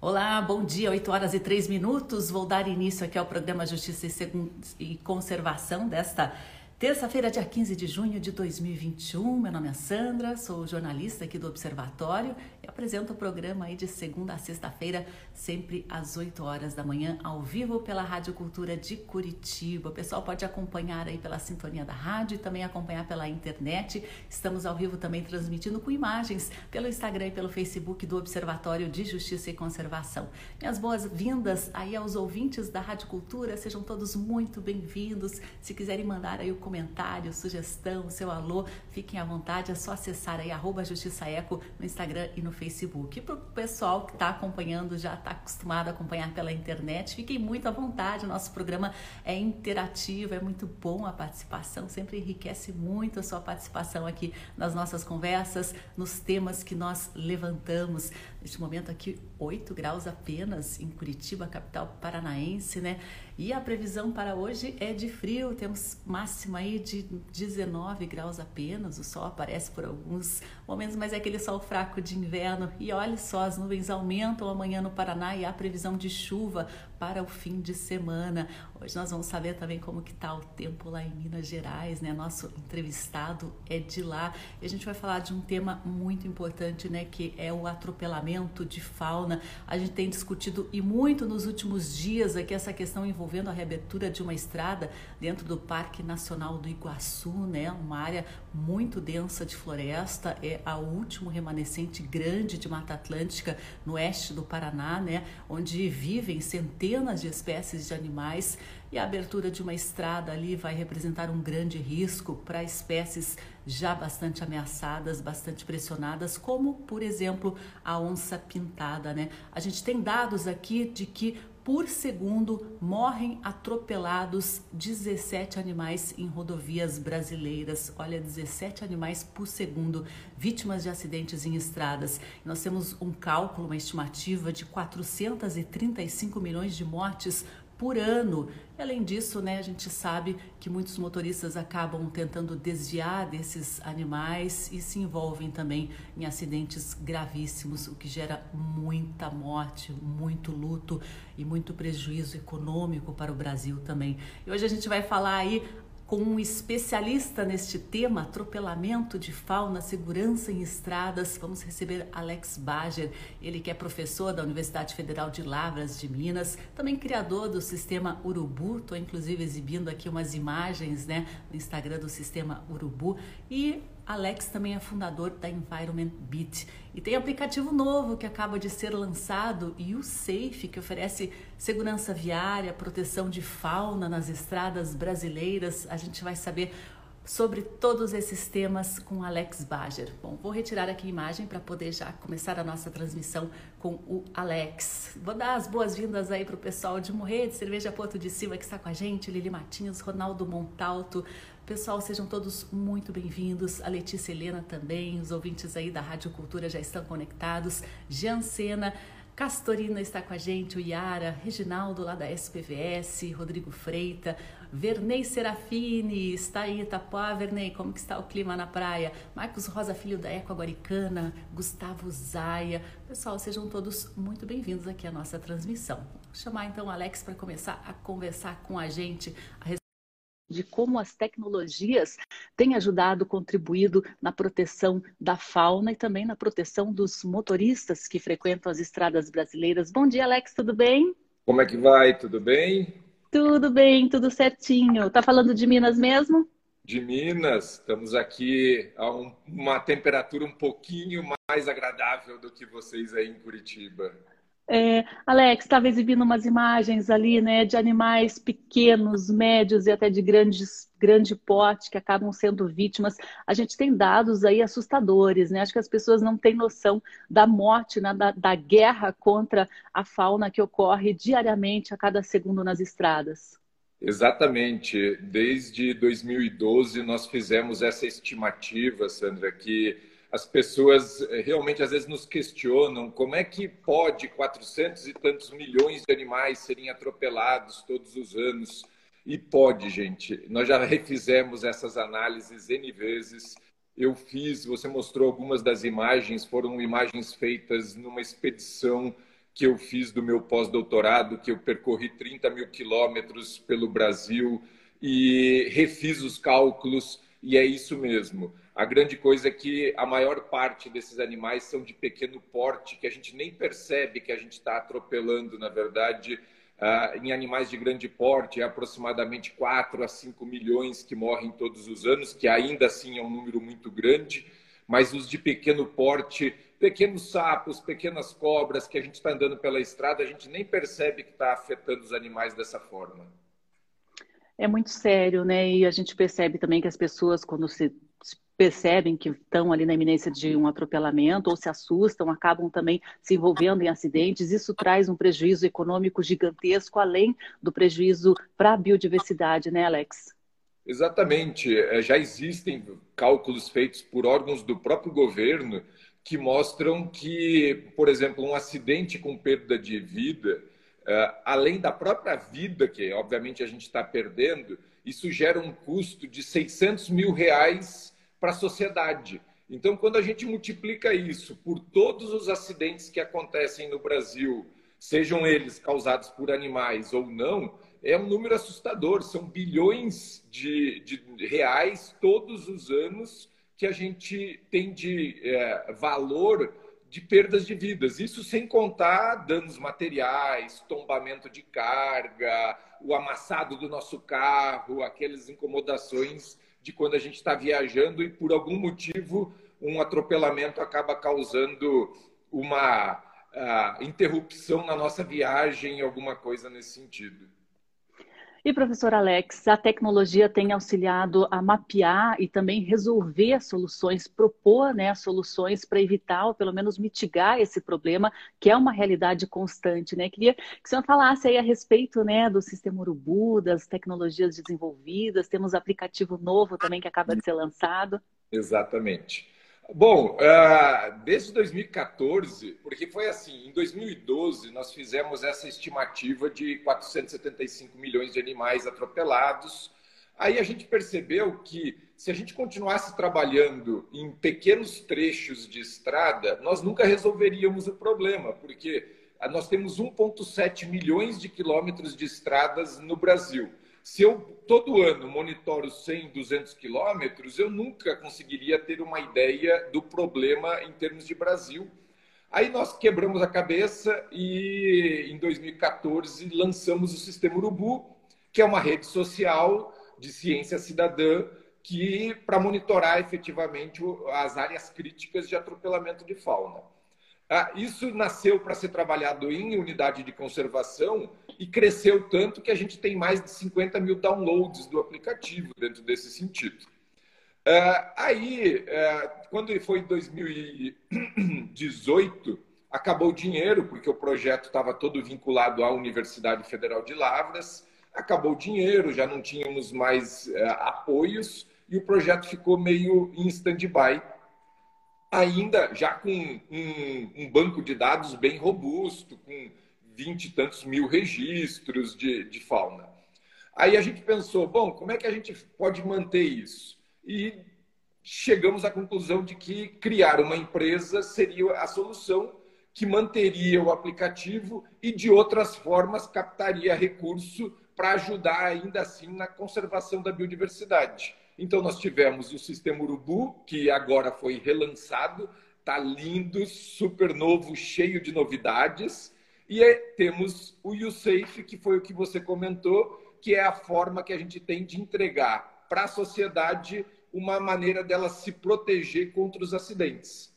Olá, bom dia, 8 horas e 3 minutos. Vou dar início aqui ao programa Justiça e Conservação desta Terça-feira, dia 15 de junho de 2021. Meu nome é Sandra, sou jornalista aqui do Observatório e apresento o programa aí de segunda a sexta-feira, sempre às 8 horas da manhã, ao vivo pela Rádio Cultura de Curitiba. O pessoal pode acompanhar aí pela sintonia da rádio e também acompanhar pela internet. Estamos ao vivo também transmitindo com imagens pelo Instagram e pelo Facebook do Observatório de Justiça e Conservação. Minhas boas-vindas aí aos ouvintes da Rádio Cultura, sejam todos muito bem-vindos. Se quiserem mandar aí o comentário, sugestão, seu alô, fiquem à vontade, é só acessar aí arroba Justiça Eco no Instagram e no Facebook. E para o pessoal que está acompanhando, já está acostumado a acompanhar pela internet, fiquem muito à vontade, o nosso programa é interativo, é muito bom a participação, sempre enriquece muito a sua participação aqui nas nossas conversas, nos temas que nós levantamos. Neste momento aqui, 8 graus apenas em Curitiba, capital paranaense, né? E a previsão para hoje é de frio, temos máxima aí de 19 graus apenas, o sol aparece por alguns momentos, mas é aquele sol fraco de inverno. E olha só, as nuvens aumentam amanhã no Paraná e há previsão de chuva para o fim de semana. Hoje nós vamos saber também como que está o tempo lá em Minas Gerais, né? Nosso entrevistado é de lá e a gente vai falar de um tema muito importante, né? Que é o atropelamento de fauna. A gente tem discutido e muito nos últimos dias aqui essa questão envolvendo a reabertura de uma estrada dentro do Parque Nacional do Iguaçu, né? Uma área muito densa de floresta, é a último remanescente grande de Mata Atlântica no oeste do Paraná, né? Onde vivem centenas centenas de espécies de animais e a abertura de uma estrada ali vai representar um grande risco para espécies já bastante ameaçadas, bastante pressionadas, como por exemplo a onça pintada, né? A gente tem dados aqui de que por segundo morrem atropelados 17 animais em rodovias brasileiras. Olha, 17 animais por segundo vítimas de acidentes em estradas. Nós temos um cálculo, uma estimativa de 435 milhões de mortes por ano. Além disso, né, a gente sabe que muitos motoristas acabam tentando desviar desses animais e se envolvem também em acidentes gravíssimos, o que gera muita morte, muito luto e muito prejuízo econômico para o Brasil também. E hoje a gente vai falar aí com um especialista neste tema, atropelamento de fauna, segurança em estradas. Vamos receber Alex Bager, ele que é professor da Universidade Federal de Lavras de Minas, também criador do sistema Urubu. Estou inclusive exibindo aqui umas imagens né, no Instagram do sistema Urubu. E Alex também é fundador da Environment Beat e tem aplicativo novo que acaba de ser lançado, e o Safe, que oferece segurança viária, proteção de fauna nas estradas brasileiras. A gente vai saber sobre todos esses temas com Alex Bager. Bom, vou retirar aqui a imagem para poder já começar a nossa transmissão com o Alex. Vou dar as boas-vindas aí para o pessoal de Morrer, de Cerveja Porto de Silva, que está com a gente, Lili Matinhos, Ronaldo Montalto, Pessoal, sejam todos muito bem-vindos. A Letícia Helena também, os ouvintes aí da Rádio Cultura já estão conectados. Jean Sena, Castorina está com a gente, o Yara, Reginaldo lá da SPVS, Rodrigo Freita, Vernei Serafini, está aí Itapuá, Vernei, como que está o clima na praia? Marcos Rosa Filho da Eco Aguaricana, Gustavo Zaia. Pessoal, sejam todos muito bem-vindos aqui à nossa transmissão. Vou chamar então o Alex para começar a conversar com a gente a de como as tecnologias têm ajudado, contribuído na proteção da fauna e também na proteção dos motoristas que frequentam as estradas brasileiras. Bom dia, Alex, tudo bem? Como é que vai? Tudo bem? Tudo bem, tudo certinho. Tá falando de Minas mesmo? De Minas, estamos aqui a um, uma temperatura um pouquinho mais agradável do que vocês aí em Curitiba. É, Alex estava exibindo umas imagens ali, né, de animais pequenos, médios e até de grandes, grande porte que acabam sendo vítimas. A gente tem dados aí assustadores, né? Acho que as pessoas não têm noção da morte, né, da, da guerra contra a fauna que ocorre diariamente a cada segundo nas estradas. Exatamente. Desde 2012 nós fizemos essa estimativa, Sandra, que as pessoas eh, realmente às vezes nos questionam como é que pode 400 e tantos milhões de animais serem atropelados todos os anos. E pode, gente. Nós já refizemos essas análises N vezes. Eu fiz, você mostrou algumas das imagens, foram imagens feitas numa expedição que eu fiz do meu pós-doutorado, que eu percorri 30 mil quilômetros pelo Brasil e refiz os cálculos, e é isso mesmo. A grande coisa é que a maior parte desses animais são de pequeno porte, que a gente nem percebe que a gente está atropelando, na verdade, Uh, em animais de grande porte, é aproximadamente 4 a 5 milhões que morrem todos os anos, que ainda assim é um número muito grande, mas os de pequeno porte, pequenos sapos, pequenas cobras que a gente está andando pela estrada, a gente nem percebe que está afetando os animais dessa forma. É muito sério, né? E a gente percebe também que as pessoas, quando se percebem que estão ali na iminência de um atropelamento ou se assustam, acabam também se envolvendo em acidentes. Isso traz um prejuízo econômico gigantesco, além do prejuízo para a biodiversidade, né, Alex? Exatamente. É, já existem cálculos feitos por órgãos do próprio governo que mostram que, por exemplo, um acidente com perda de vida, além da própria vida, que obviamente a gente está perdendo, isso gera um custo de 600 mil reais para a sociedade. Então, quando a gente multiplica isso por todos os acidentes que acontecem no Brasil, sejam eles causados por animais ou não, é um número assustador. São bilhões de, de reais todos os anos que a gente tem de é, valor de perdas de vidas. Isso sem contar danos materiais, tombamento de carga, o amassado do nosso carro, aquelas incomodações de quando a gente está viajando e por algum motivo um atropelamento acaba causando uma uh, interrupção na nossa viagem, alguma coisa nesse sentido. E professor Alex, a tecnologia tem auxiliado a mapear e também resolver soluções, propor né, soluções para evitar ou pelo menos mitigar esse problema, que é uma realidade constante. Né? Queria que o senhor falasse aí a respeito né, do sistema Urubu, das tecnologias desenvolvidas, temos aplicativo novo também que acaba de ser lançado. Exatamente. Bom, uh, desde 2014, porque foi assim, em 2012 nós fizemos essa estimativa de 475 milhões de animais atropelados. Aí a gente percebeu que se a gente continuasse trabalhando em pequenos trechos de estrada, nós nunca resolveríamos o problema, porque nós temos 1,7 milhões de quilômetros de estradas no Brasil. Se eu todo ano monitoro 100, 200 quilômetros, eu nunca conseguiria ter uma ideia do problema em termos de Brasil. Aí nós quebramos a cabeça e em 2014 lançamos o Sistema Urubu, que é uma rede social de ciência cidadã que para monitorar efetivamente as áreas críticas de atropelamento de fauna. Ah, isso nasceu para ser trabalhado em unidade de conservação e cresceu tanto que a gente tem mais de 50 mil downloads do aplicativo dentro desse sentido. Ah, aí, ah, quando foi em 2018, acabou o dinheiro, porque o projeto estava todo vinculado à Universidade Federal de Lavras, acabou o dinheiro, já não tínhamos mais apoios e o projeto ficou meio em stand-by ainda já com um, um, banco de dados bem robusto, com vinte e tantos mil registros de, de fauna. Aí a gente pensou, bom, como é que a gente pode manter isso? E chegamos à conclusão de que criar uma empresa seria a solução que manteria o aplicativo e, de outras formas, captaria recurso para ajudar ainda assim na conservação da biodiversidade. Então, nós tivemos o sistema Urubu, que agora foi relançado, está lindo, super novo, cheio de novidades. E é, temos o YouSafe, que foi o que você comentou, que é a forma que a gente tem de entregar para a sociedade uma maneira dela se proteger contra os acidentes.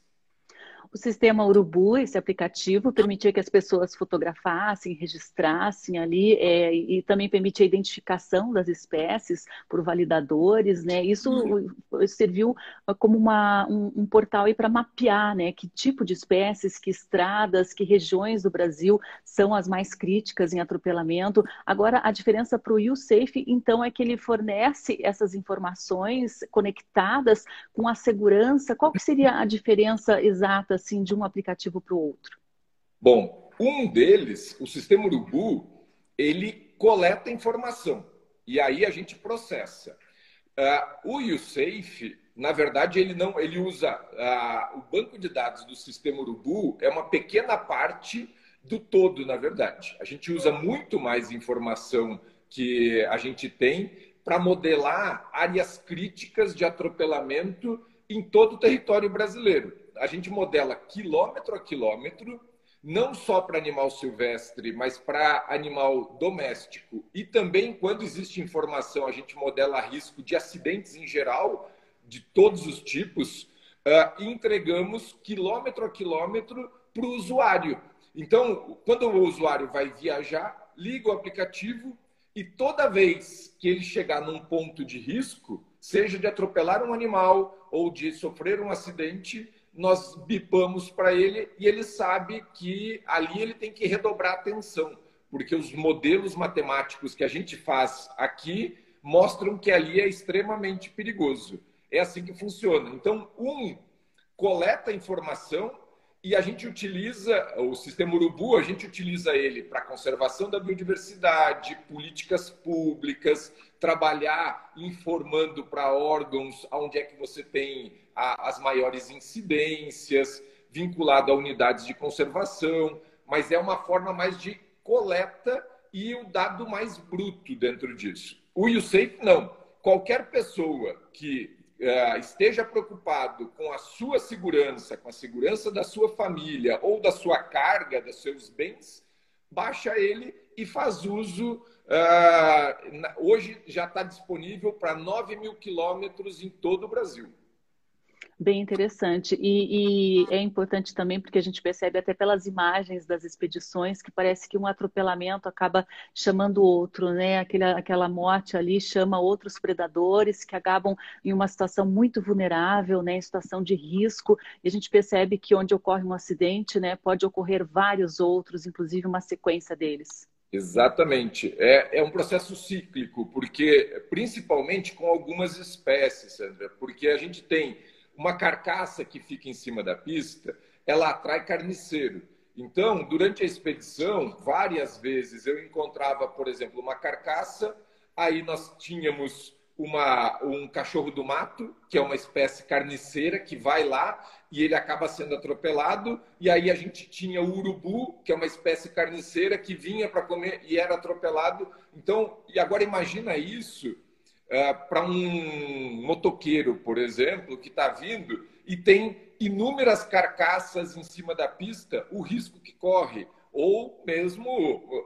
O sistema Urubu, esse aplicativo, permitia que as pessoas fotografassem, registrassem ali é, e também permitia a identificação das espécies por validadores, né? Isso uhum. serviu como uma, um, um portal para mapear, né? Que tipo de espécies, que estradas, que regiões do Brasil são as mais críticas em atropelamento. Agora, a diferença para o YouSafe, então, é que ele fornece essas informações conectadas com a segurança. Qual que seria a diferença exata assim de um aplicativo para o outro? Bom, um deles, o sistema Urubu, ele coleta informação e aí a gente processa. Uh, o YouSafe, na verdade, ele não, ele usa uh, o banco de dados do sistema Urubu é uma pequena parte do todo, na verdade. A gente usa muito mais informação que a gente tem para modelar áreas críticas de atropelamento em todo o território brasileiro. A gente modela quilômetro a quilômetro, não só para animal silvestre, mas para animal doméstico. E também, quando existe informação, a gente modela risco de acidentes em geral, de todos os tipos, uh, e entregamos quilômetro a quilômetro para o usuário. Então, quando o usuário vai viajar, liga o aplicativo e toda vez que ele chegar num ponto de risco, seja de atropelar um animal ou de sofrer um acidente, nós bipamos para ele e ele sabe que ali ele tem que redobrar atenção, porque os modelos matemáticos que a gente faz aqui mostram que ali é extremamente perigoso. É assim que funciona. Então, um coleta informação e a gente utiliza o sistema Urubu, a gente utiliza ele para conservação da biodiversidade, políticas públicas, trabalhar informando para órgãos onde é que você tem a, as maiores incidências, vinculado a unidades de conservação, mas é uma forma mais de coleta e o dado mais bruto dentro disso. O USAFE não. Qualquer pessoa que esteja preocupado com a sua segurança, com a segurança da sua família ou da sua carga, dos seus bens, baixa ele e faz uso. Uh, hoje já está disponível para 9 mil quilômetros em todo o Brasil. Bem interessante. E, e, é importante também porque a gente percebe até pelas imagens das expedições que parece que um atropelamento acaba chamando outro, né? Aquela, aquela morte ali chama outros predadores que acabam em uma situação muito vulnerável, né? Em situação de risco. E a gente percebe que onde ocorre um acidente, né? Pode ocorrer vários outros, inclusive uma sequência deles. Exatamente. É, é um processo cíclico, porque principalmente com algumas espécies, Sandra, porque a gente tem uma carcaça que fica em cima da pista, ela atrai carniceiro. Então, durante a expedição, várias vezes eu encontrava, por exemplo, uma carcaça, aí nós tínhamos uma, um cachorro do mato, que é uma espécie carniceira, que vai lá e ele acaba sendo atropelado, e aí a gente tinha o urubu, que é uma espécie carniceira, que vinha para comer e era atropelado. Então, e agora imagina isso é, para um motoqueiro, por exemplo, que está vindo e tem inúmeras carcaças em cima da pista, o risco que corre. Ou mesmo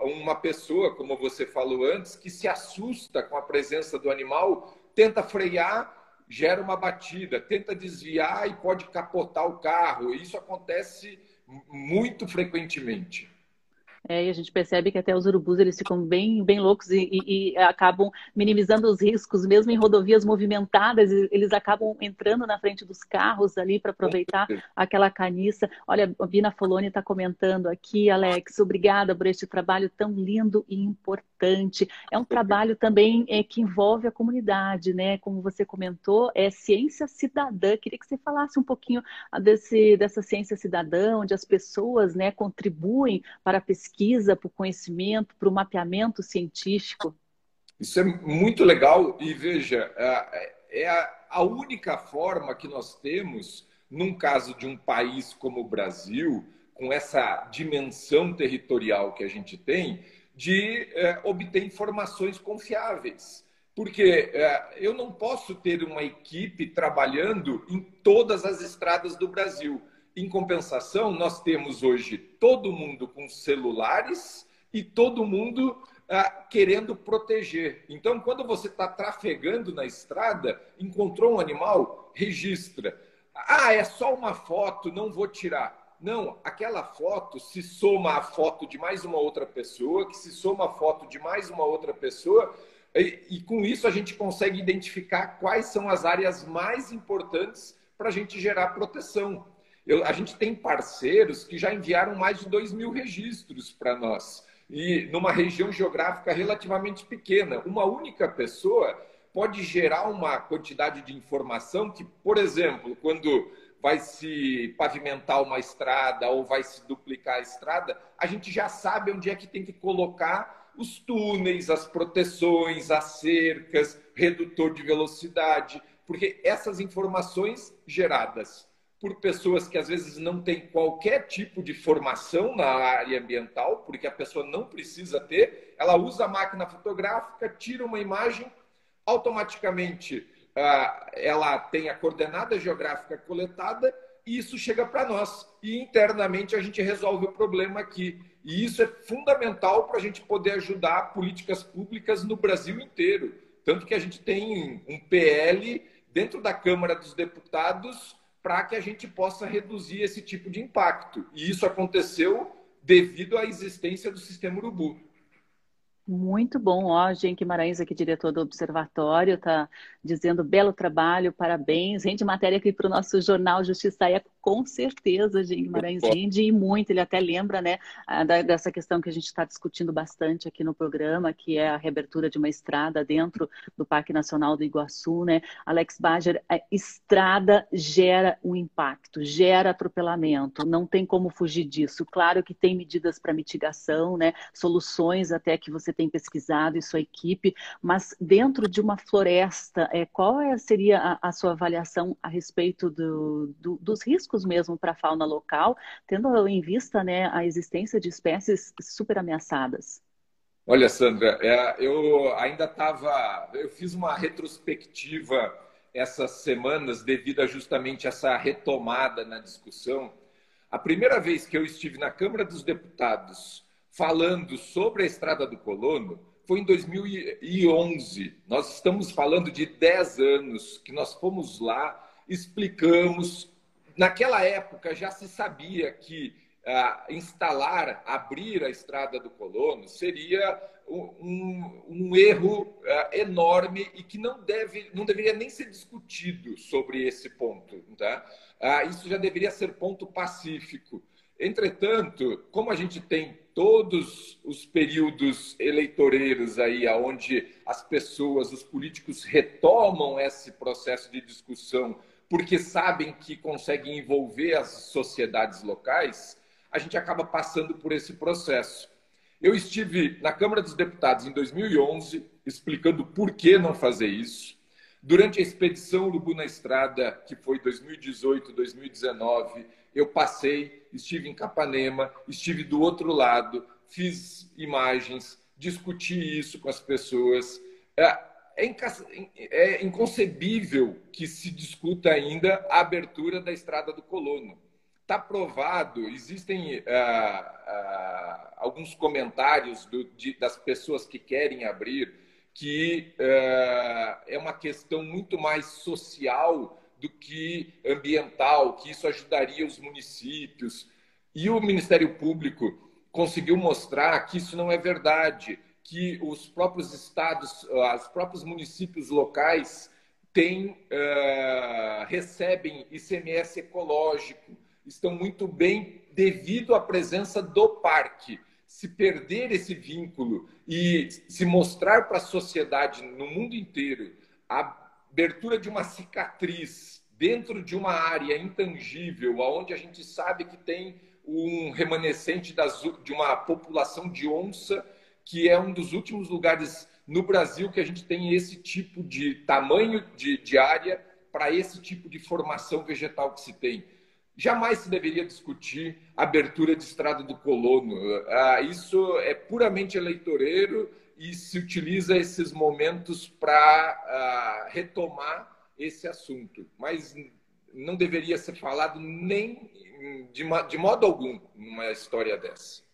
uma pessoa, como você falou antes, que se assusta com a presença do animal, tenta frear, gera uma batida, tenta desviar e pode capotar o carro. Isso acontece muito frequentemente. É, e a gente percebe que até os urubus eles ficam bem, bem loucos e, e, e, acabam minimizando os riscos, mesmo em rodovias movimentadas, eles acabam entrando na frente dos carros ali para aproveitar aquela caniça. Olha, a Bina Foloni está comentando aqui, Alex, obrigada por este trabalho tão lindo e importante. É um trabalho também é, que envolve a comunidade, né? Como você comentou, é ciência cidadã. Queria que você falasse um pouquinho desse, dessa ciência cidadã, onde as pessoas né, contribuem para a pesquisa para o conhecimento, para o mapeamento científico? Isso é muito legal e veja, é, é a única forma que nós temos, num caso de um país como o Brasil, com essa dimensão territorial que a gente tem, de é, obter informações confiáveis. Porque é, eu não posso ter uma equipe trabalhando em todas as estradas do Brasil. Em compensação, nós temos hoje todo mundo com celulares e todo mundo ah, querendo proteger. Então, quando você está trafegando na estrada, encontrou um animal, registra. Ah, é só uma foto, não vou tirar. Não, aquela foto se soma à foto de mais uma outra pessoa, que se soma à foto de mais uma outra pessoa, e, e com isso a gente consegue identificar quais são as áreas mais importantes para a gente gerar proteção. Eu, a gente tem parceiros que já enviaram mais de 2 mil registros para nós. E numa região geográfica relativamente pequena, uma única pessoa pode gerar uma quantidade de informação que, por exemplo, quando vai se pavimentar uma estrada ou vai se duplicar a estrada, a gente já sabe onde é que tem que colocar os túneis, as proteções, as cercas, redutor de velocidade, porque essas informações geradas por pessoas que às vezes não têm qualquer tipo de formação na área ambiental, porque a pessoa não precisa ter, ela usa a máquina fotográfica, tira uma imagem, automaticamente ela tem a coordenada geográfica coletada e isso chega para nós. E internamente a gente resolve o problema aqui. E isso é fundamental para a gente poder ajudar políticas públicas no Brasil inteiro. Tanto que a gente tem um PL dentro da Câmara dos Deputados para que a gente possa reduzir esse tipo de impacto. E isso aconteceu devido à existência do sistema Urubu. Muito bom, ó, Jean Guimarães, aqui, diretor do Observatório, está dizendo belo trabalho, parabéns. Rende matéria aqui para o nosso jornal Justiça é com certeza, Jean Guimarães rende e muito. Ele até lembra, né, dessa questão que a gente está discutindo bastante aqui no programa, que é a reabertura de uma estrada dentro do Parque Nacional do Iguaçu, né? Alex Bager, a estrada gera um impacto, gera atropelamento, não tem como fugir disso. Claro que tem medidas para mitigação, né, soluções até que você tem pesquisado e sua equipe, mas dentro de uma floresta, é, qual é, seria a, a, sua avaliação a respeito do, do, dos riscos mesmo para a fauna local, tendo em vista né, a existência de espécies super ameaçadas? Olha, Sandra, é, eu ainda estava. Eu fiz uma retrospectiva essas semanas devido a justamente essa retomada na discussão. A primeira vez que eu estive na Câmara dos Deputados falando sobre a Estrada do Colono foi em 2011. Nós estamos falando de 10 anos que nós fomos lá, explicamos. Naquela época já se sabia que ah, instalar, abrir a Estrada do Colono seria um, um erro ah, enorme e que não, deve, não deveria nem ser discutido sobre esse ponto. Tá? Ah, isso já deveria ser ponto pacífico. Entretanto, como a gente tem todos os períodos eleitoreiros aí, aonde as pessoas, os políticos retomam esse processo de discussão porque sabem que conseguem envolver as sociedades locais, a gente acaba passando por esse processo. Eu estive na Câmara dos Deputados em 2011 explicando por que não fazer isso. Durante a expedição Urubu na Estrada, que foi 2018, 2019, eu passei, estive em Capanema, estive do outro lado, fiz imagens, discuti isso com as pessoas. É, é, é inconcebível que se discuta ainda a abertura da Estrada do Colono. Está provado, existem ah, ah, alguns comentários do, de, das pessoas que querem abrir, que ah, é uma questão muito mais social do que ambiental, que isso ajudaria os municípios. E o Ministério Público conseguiu mostrar que isso não é verdade, que os próprios estados, os próprios municípios locais têm, uh, recebem ICMS ecológico, estão muito bem devido à presença do parque. Se perder esse vínculo e se mostrar para a sociedade no mundo inteiro a abertura de uma cicatriz dentro de uma área intangível, onde a gente sabe que tem um remanescente das, de uma população de onça, que é um dos últimos lugares no Brasil que a gente tem esse tipo de tamanho de, de área para esse tipo de formação vegetal que se tem. Jamais se deveria discutir abertura de estrada do colono. Ah, isso é puramente eleitoreiro e se utiliza esses momentos para uh, retomar esse assunto. Mas não deveria ser falado nem de, de modo algum numa história dessa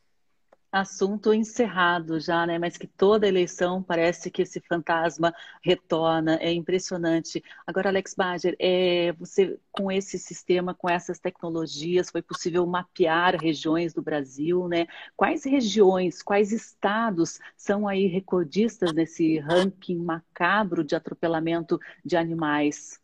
assunto encerrado já, né? Mas que toda eleição parece que esse fantasma retorna, é impressionante. Agora, Alex Bager, é, você com esse sistema, com essas tecnologias, foi possível mapear regiões do Brasil, né? Quais regiões, quais estados são aí recordistas nesse ranking macabro de atropelamento de animais?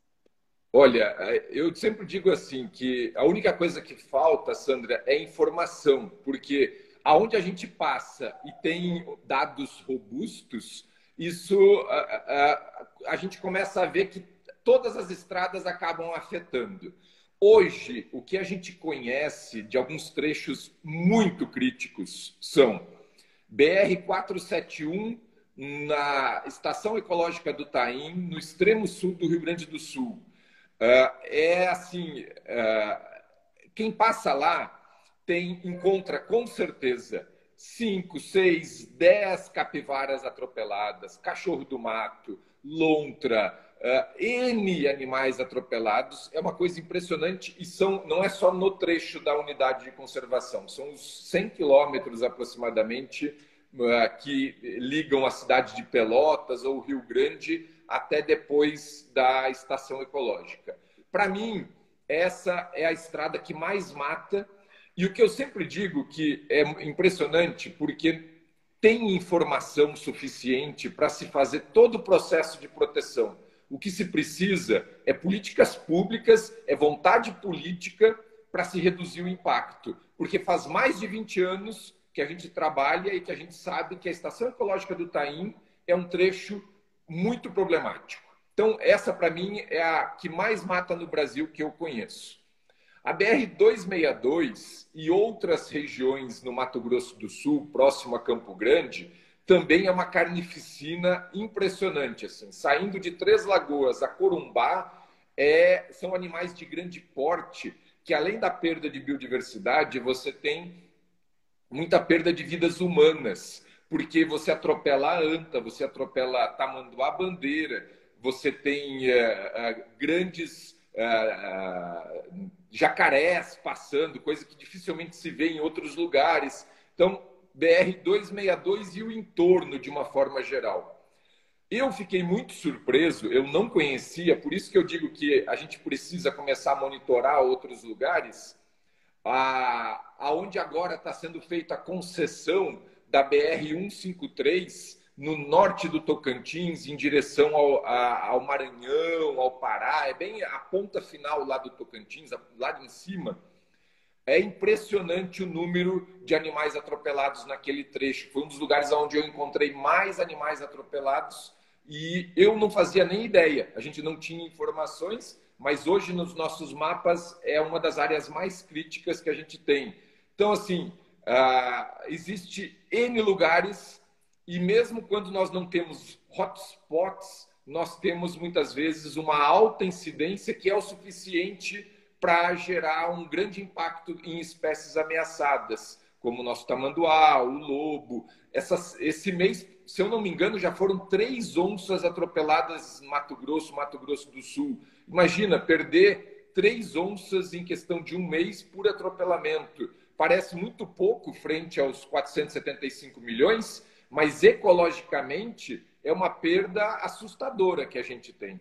Olha, eu sempre digo assim que a única coisa que falta, Sandra, é informação, porque aonde a gente passa e tem dados robustos, isso a, a, a, gente começa a ver que todas as estradas acabam afetando. Hoje, o que a gente conhece de alguns trechos muito críticos são BR 471 na Estação Ecológica do Taim, no extremo sul do Rio Grande do Sul. é assim, quem passa lá tem encontra com certeza cinco, seis, dez capivaras atropeladas, cachorro do mato, lontra, uh, N animais atropelados. É uma coisa impressionante e são, não é só no trecho da unidade de conservação, são os 100 quilômetros aproximadamente uh, que ligam a cidade de Pelotas ou Rio Grande até depois da estação ecológica. Para mim, essa é a estrada que mais mata e o que eu sempre digo que é impressionante, porque tem informação suficiente para se fazer todo o processo de proteção. O que se precisa é políticas públicas, é vontade política para se reduzir o impacto. Porque faz mais de 20 anos que a gente trabalha e que a gente sabe que a Estação Ecológica do Taim é um trecho muito problemático. Então, essa, para mim, é a que mais mata no Brasil que eu conheço. A BR-262 e outras regiões no Mato Grosso do Sul, próximo a Campo Grande, também é uma carnificina impressionante. Assim. Saindo de Três Lagoas a Corumbá, é, são animais de grande porte, que além da perda de biodiversidade, você tem muita perda de vidas humanas, porque você atropela a anta, você atropela a tamanduá bandeira, você tem uh, uh, grandes uh, jacarés passando, coisa que dificilmente se vê em outros lugares. Então, BR-262 e o entorno de uma forma geral. Eu fiquei muito surpreso, eu não conhecia, por isso que eu digo que a gente precisa começar a monitorar outros lugares, aonde agora está sendo feita a concessão da BR-153 no norte do Tocantins, em direção ao, a, ao Maranhão, ao Pará, é bem a ponta final lá do Tocantins, lá em cima. É impressionante o número de animais atropelados naquele trecho. Foi um dos lugares onde eu encontrei mais animais atropelados e eu não fazia nem ideia. A gente não tinha informações, mas hoje nos nossos mapas é uma das áreas mais críticas que a gente tem. Então, assim, uh, existe N lugares e mesmo quando nós não temos hotspots, nós temos muitas vezes uma alta incidência que é o suficiente para gerar um grande impacto em espécies ameaçadas, como o nosso tamanduá, o lobo. Essas, esse mês, se eu não me engano, já foram três onças atropeladas em Mato Grosso, Mato Grosso do Sul. Imagina perder três onças em questão de um mês por atropelamento. Parece muito pouco frente aos 475 milhões, mas ecologicamente é uma perda assustadora que a gente tem.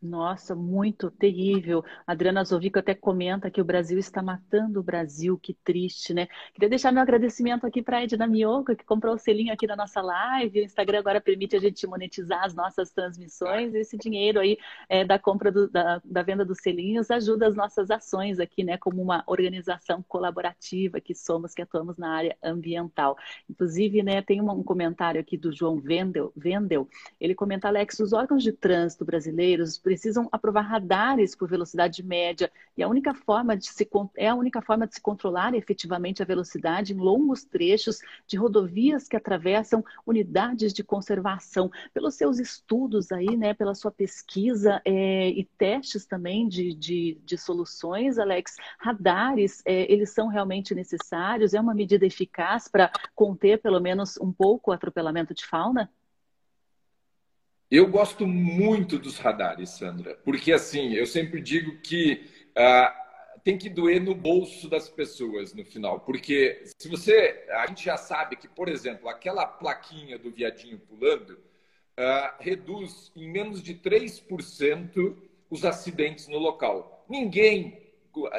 Nossa, muito terrível. Adriana Zovico até comenta que o Brasil está matando o Brasil, que triste, né? Queria deixar meu agradecimento aqui para a Edna Mioca, que comprou o selinho aqui da nossa live. O Instagram agora permite a gente monetizar as nossas transmissões. Esse dinheiro aí é, da compra do, da, da venda dos selinhos ajuda as nossas ações aqui, né? Como uma organização colaborativa que somos, que atuamos na área ambiental. Inclusive, né, tem um comentário aqui do João Vendel, Vendel. Ele comenta, Alex, os órgãos de trânsito brasileiros precisam aprovar radares por velocidade média e a única forma de se é a única forma de se controlar efetivamente a velocidade em longos trechos de rodovias que atravessam unidades de conservação. Pelos seus estudos aí, né, pela sua pesquisa é, e testes também de, de, de soluções, Alex, radares, é, eles são realmente necessários? É uma medida eficaz para conter pelo menos um pouco o atropelamento de fauna? Eu gosto muito dos radares, Sandra, porque assim, eu sempre digo que uh, tem que doer no bolso das pessoas no final, porque se você, a gente já sabe que, por exemplo, aquela plaquinha do viadinho pulando uh, reduz em menos de 3% os acidentes no local. Ninguém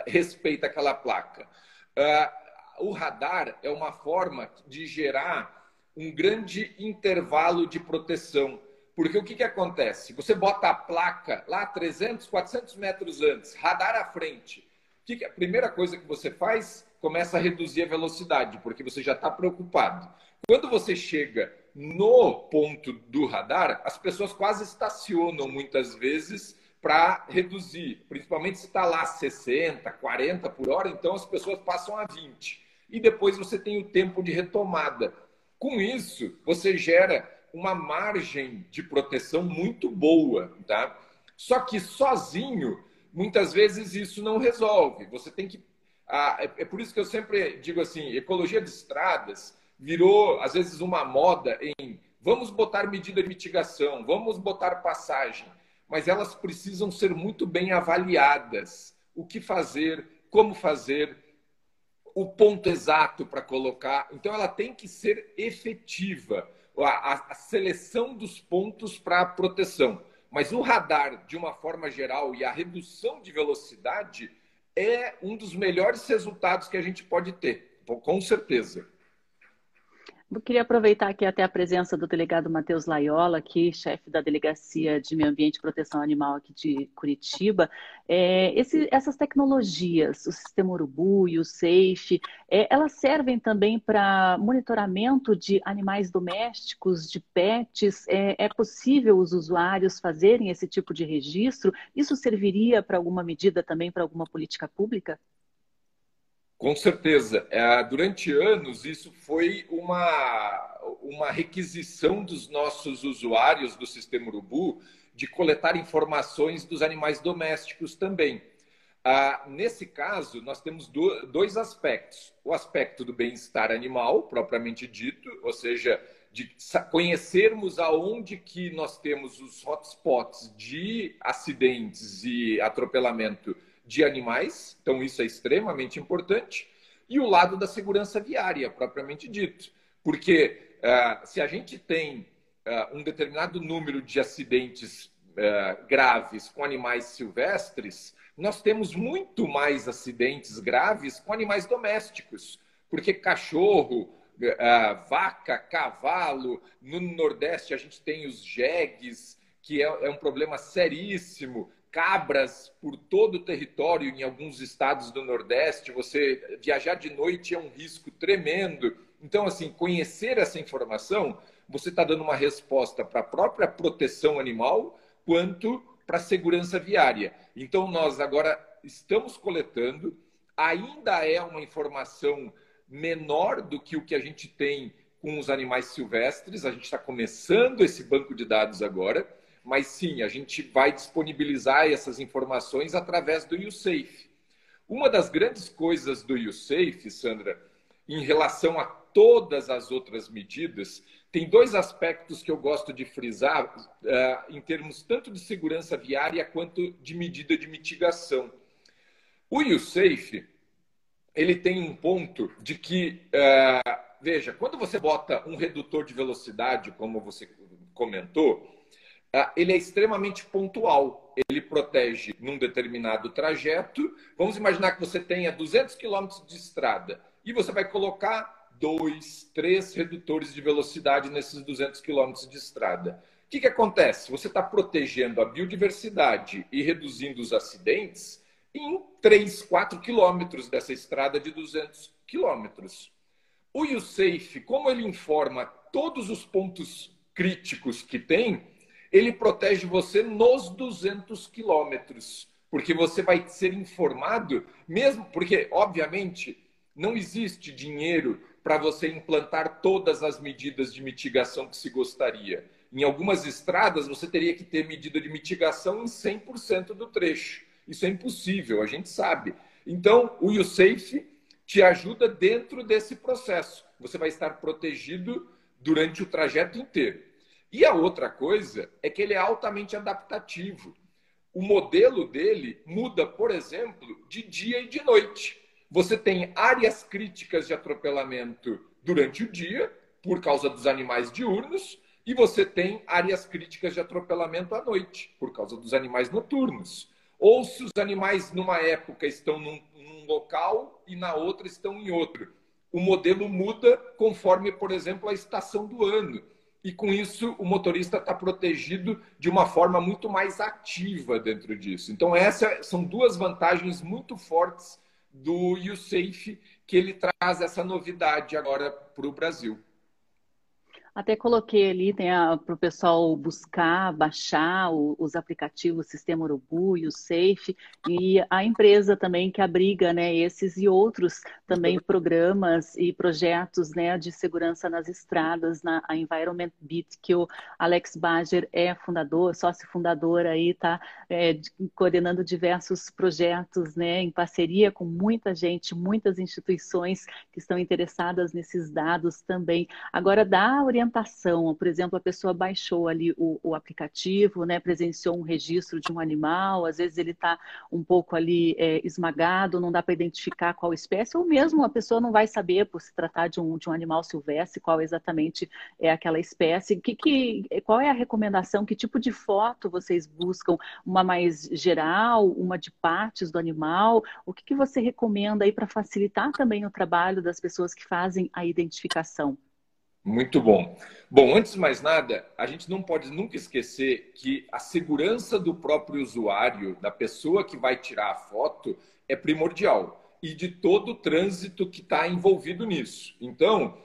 respeita aquela placa. Uh, o radar é uma forma de gerar um grande intervalo de proteção porque o que, que acontece? Você bota a placa lá 300, 400 metros antes, radar à frente. Que que, a primeira coisa que você faz, começa a reduzir a velocidade, porque você já está preocupado. Quando você chega no ponto do radar, as pessoas quase estacionam muitas vezes para reduzir, principalmente se está lá 60, 40 por hora, então as pessoas passam a 20. E depois você tem o tempo de retomada. Com isso, você gera uma margem de proteção muito boa, tá? Só que sozinho, muitas vezes isso não resolve. Você tem que. Ah, é, por isso que eu sempre digo assim: ecologia de estradas virou, às vezes, uma moda em vamos botar medida de mitigação, vamos botar passagem, mas elas precisam ser muito bem avaliadas. O que fazer, como fazer, o ponto exato para colocar. Então, ela tem que ser efetiva, a, a seleção dos pontos para a proteção. Mas o radar, de uma forma geral, e a redução de velocidade é um dos melhores resultados que a gente pode ter, com certeza. Eu queria aproveitar aqui até a presença do delegado Matheus Laiola, aqui, chefe da Delegacia de Meio Ambiente e Proteção Animal aqui de Curitiba. É, esse, essas tecnologias, o sistema Urubu e o SAFE, é, elas servem também para monitoramento de animais domésticos, de pets? É, é possível os usuários fazerem esse tipo de registro? Isso serviria para alguma medida também, para alguma política pública? Com certeza. É, durante anos, isso foi uma, uma requisição dos nossos usuários do sistema Urubu de coletar informações dos animais domésticos também. Ah, nesse caso, nós temos dois aspectos: o aspecto do bem-estar animal, propriamente dito, ou seja, de conhecermos aonde que nós temos os hotspots de acidentes e atropelamento de animais, então isso é extremamente importante, e o lado da segurança viária, propriamente dito. Porque uh, se a gente tem uh, um determinado número de acidentes uh, graves com animais silvestres, nós temos muito mais acidentes graves com animais domésticos, porque cachorro, vaca, cavalo, no Nordeste a gente tem os jegues, que é, é um problema seríssimo cabras por todo o território em alguns estados do Nordeste. Você viajar de noite é um risco tremendo. Então, assim, conhecer essa informação, você está dando uma resposta para a própria proteção animal, quanto para a segurança viária. Então, nós agora estamos coletando, ainda é uma informação menor do que o que a gente tem com os animais silvestres, a gente está começando esse banco de dados agora mas sim, a gente vai disponibilizar essas informações através do YouSafe. Uma das grandes coisas do YouSafe, Sandra, em relação a todas as outras medidas, tem dois aspectos que eu gosto de frisar uh, em termos tanto de segurança viária quanto de medida de mitigação. O YouSafe, ele tem um ponto de que, uh, veja, quando você bota um redutor de velocidade, como você comentou, ele é extremamente pontual. Ele protege num determinado trajeto. Vamos imaginar que você tenha 200 quilômetros de estrada e você vai colocar dois, três redutores de velocidade nesses 200 quilômetros de estrada. O que, que acontece? Você está protegendo a biodiversidade e reduzindo os acidentes em 3, 4 quilômetros dessa estrada de 200 quilômetros. O YouSafe, como ele informa todos os pontos críticos que tem, ele protege você nos 200 quilômetros, porque você vai ser informado, mesmo porque, obviamente, não existe dinheiro para você implantar todas as medidas de mitigação que se gostaria. Em algumas estradas, você teria que ter medida de mitigação em 100% do trecho. Isso é impossível, a gente sabe. Então, o YouSafe te ajuda dentro desse processo. Você vai estar protegido durante o trajeto inteiro. E a outra coisa é que ele é altamente adaptativo. O modelo dele muda, por exemplo, de dia e de noite. Você tem áreas críticas de atropelamento durante o dia, por causa dos animais diurnos, e você tem áreas críticas de atropelamento à noite, por causa dos animais noturnos. Ou se os animais, numa época, estão num, num local e na outra estão em outro. O modelo muda conforme, por exemplo, a estação do ano e com isso o motorista está protegido de uma forma muito mais ativa dentro disso. Então, essas são duas vantagens muito fortes do USAFE, que ele traz essa novidade agora para o Brasil. Até coloquei ali, tem para o pessoal buscar, baixar o, os aplicativos Sistema Urubu e o Safe, e a empresa também que abriga né, esses e outros também programas e projetos né, de segurança nas estradas, na Environment Beat, que o Alex Bager é fundador, sócio fundador aí, está é, coordenando diversos projetos né, em parceria com muita gente, muitas instituições que estão interessadas nesses dados também. Agora, dá orientação por exemplo, a pessoa baixou ali o, o aplicativo, né, presenciou um registro de um animal, às vezes ele está um pouco ali é, esmagado, não dá para identificar qual espécie, ou mesmo a pessoa não vai saber, por se tratar de um, de um animal silvestre, qual exatamente é aquela espécie. Que, que, qual é a recomendação? Que tipo de foto vocês buscam? Uma mais geral, uma de partes do animal? O que, que você recomenda aí para facilitar também o trabalho das pessoas que fazem a identificação? Muito bom. Bom, antes de mais nada, a gente não pode nunca esquecer que a segurança do próprio usuário, da pessoa que vai tirar a foto, é primordial e de todo o trânsito que está envolvido nisso. Então,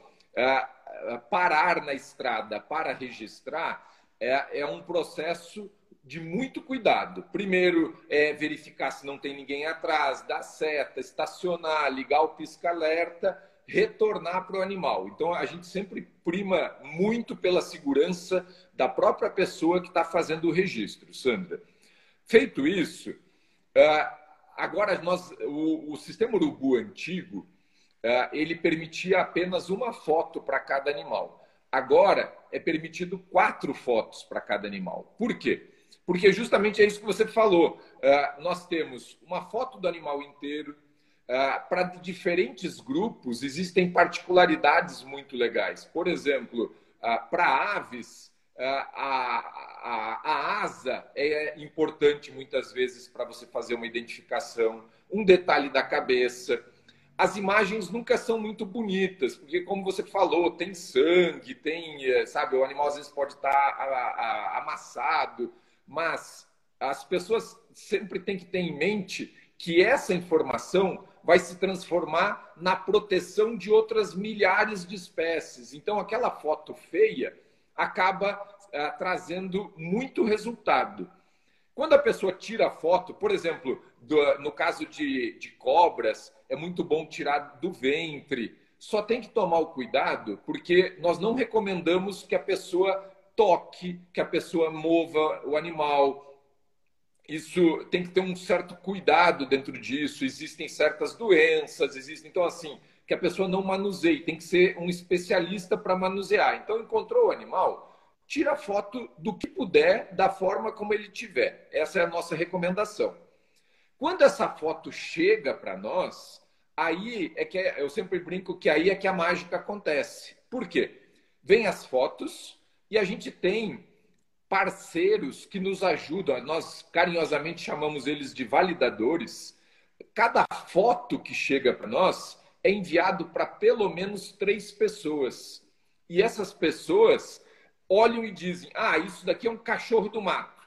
parar na estrada para registrar é, é um processo de muito cuidado. Primeiro, é verificar se não tem ninguém atrás, dar seta, estacionar, ligar o pisca-alerta retornar para o animal. Então, a gente sempre prima muito pela segurança da própria pessoa que está fazendo o registro, Sandra. Feito isso, ah, agora nós, o, o sistema urubu antigo, ah, ele permitia apenas uma foto para cada animal. Agora é permitido quatro fotos para cada animal. Por quê? Porque justamente é isso que você falou. Ah, nós temos uma foto do animal inteiro, ah, para diferentes grupos existem particularidades muito legais. Por exemplo, ah, para aves, ah, a, a, a, asa é importante muitas vezes para você fazer uma identificação. Um detalhe da cabeça. As imagens nunca são muito bonitas, porque, como você falou, tem sangue, tem, eh, sabe, o animal às vezes pode estar tá, amassado, mas as pessoas sempre têm que ter em mente que essa informação vai se transformar na proteção de outras milhares de espécies. Então, aquela foto feia acaba uh, trazendo muito resultado. Quando a pessoa tira a foto, por exemplo, do, no caso de, de cobras, é muito bom tirar do ventre. Só tem que tomar o cuidado, porque nós não recomendamos que a pessoa toque, que a pessoa mova o animal, isso tem que ter um certo cuidado dentro disso. Existem certas doenças, existem. Então, assim, que a pessoa não manuseie, tem que ser um especialista para manusear. Então, encontrou o animal, tira foto do que puder, da forma como ele tiver. Essa é a nossa recomendação. Quando essa foto chega para nós, aí é que é, eu sempre brinco que aí é que a mágica acontece. Por quê? Vem as fotos e a gente tem parceiros que nos ajudam, nós carinhosamente chamamos eles de validadores. Cada foto que chega para nós é enviado para pelo menos três pessoas. E essas pessoas olham e dizem: ah, isso daqui é um cachorro do mato.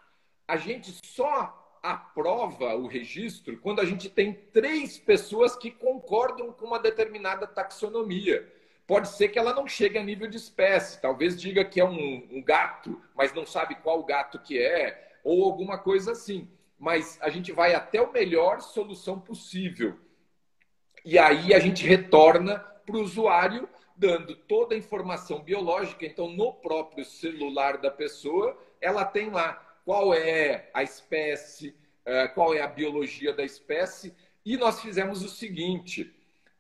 A gente só aprova o registro quando a gente tem três pessoas que concordam com uma determinada taxonomia pode ser que ela não chegue a nível de espécie. Talvez diga que é um, um gato, mas não sabe qual gato que é, ou alguma coisa assim. Mas a gente vai até a melhor solução possível. E aí a gente retorna para o usuário dando toda a informação biológica. Então, no próprio celular da pessoa, ela tem lá qual é a espécie, eh, qual é a biologia da espécie. E nós fizemos o seguinte: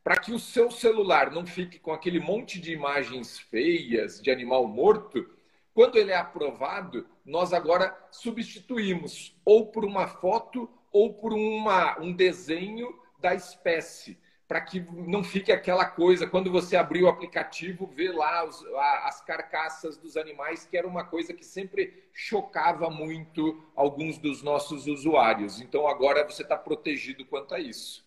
para que o seu celular não fique com aquele monte de imagens feias de animal morto, quando ele é aprovado, nós agora substituímos ou por uma foto ou por uma, um desenho da espécie, para que não fique aquela coisa, quando você abrir o aplicativo, ver lá os, a, as carcaças dos animais, que era uma coisa que sempre chocava muito alguns dos nossos usuários. Então agora você está protegido quanto a isso.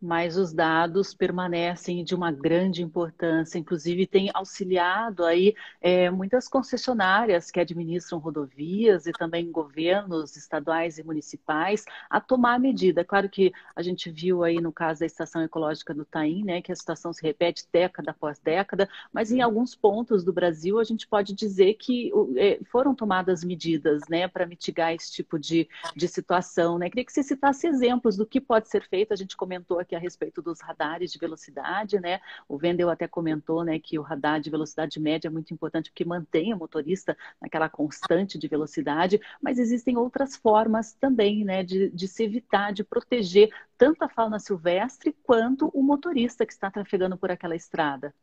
Mas os dados permanecem de uma grande importância, inclusive tem auxiliado aí é, muitas concessionárias que administram rodovias e também governos estaduais e municipais a tomar medida. Claro que a gente viu aí no caso da estação ecológica do Taim, né, que a situação se repete década após década, mas em alguns pontos do Brasil a gente pode dizer que é, foram tomadas medidas, né, para mitigar esse tipo de, de situação, né? Queria que você citasse exemplos do que pode ser feito. A gente comentou aqui a respeito dos radares de velocidade, né? O Vendel até comentou, né, que o radar de velocidade média é muito importante porque mantém o motorista naquela constante de velocidade, mas existem outras formas também, né, de, de se evitar, de proteger tanto a fauna silvestre quanto o motorista que está trafegando por aquela estrada.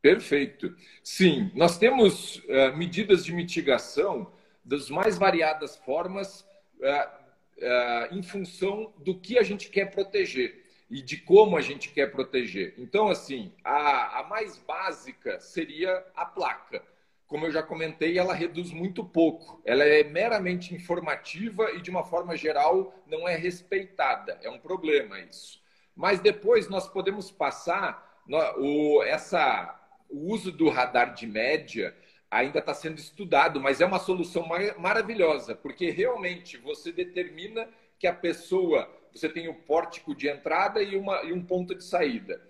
Perfeito. Sim, nós temos uh, medidas de mitigação das mais variadas formas uh, uh, em função do que a gente quer proteger e de como a gente quer proteger. Então, assim, a, a mais básica seria a placa. Como eu já comentei, ela reduz muito pouco. Ela é meramente informativa e, de uma forma geral, não é respeitada. É um problema isso. Mas depois nós podemos passar no, o, essa o uso do radar de média ainda está sendo estudado, mas é uma solução mar maravilhosa, porque realmente você determina que a pessoa, você tem o um pórtico de entrada e, uma, e um ponto de saída.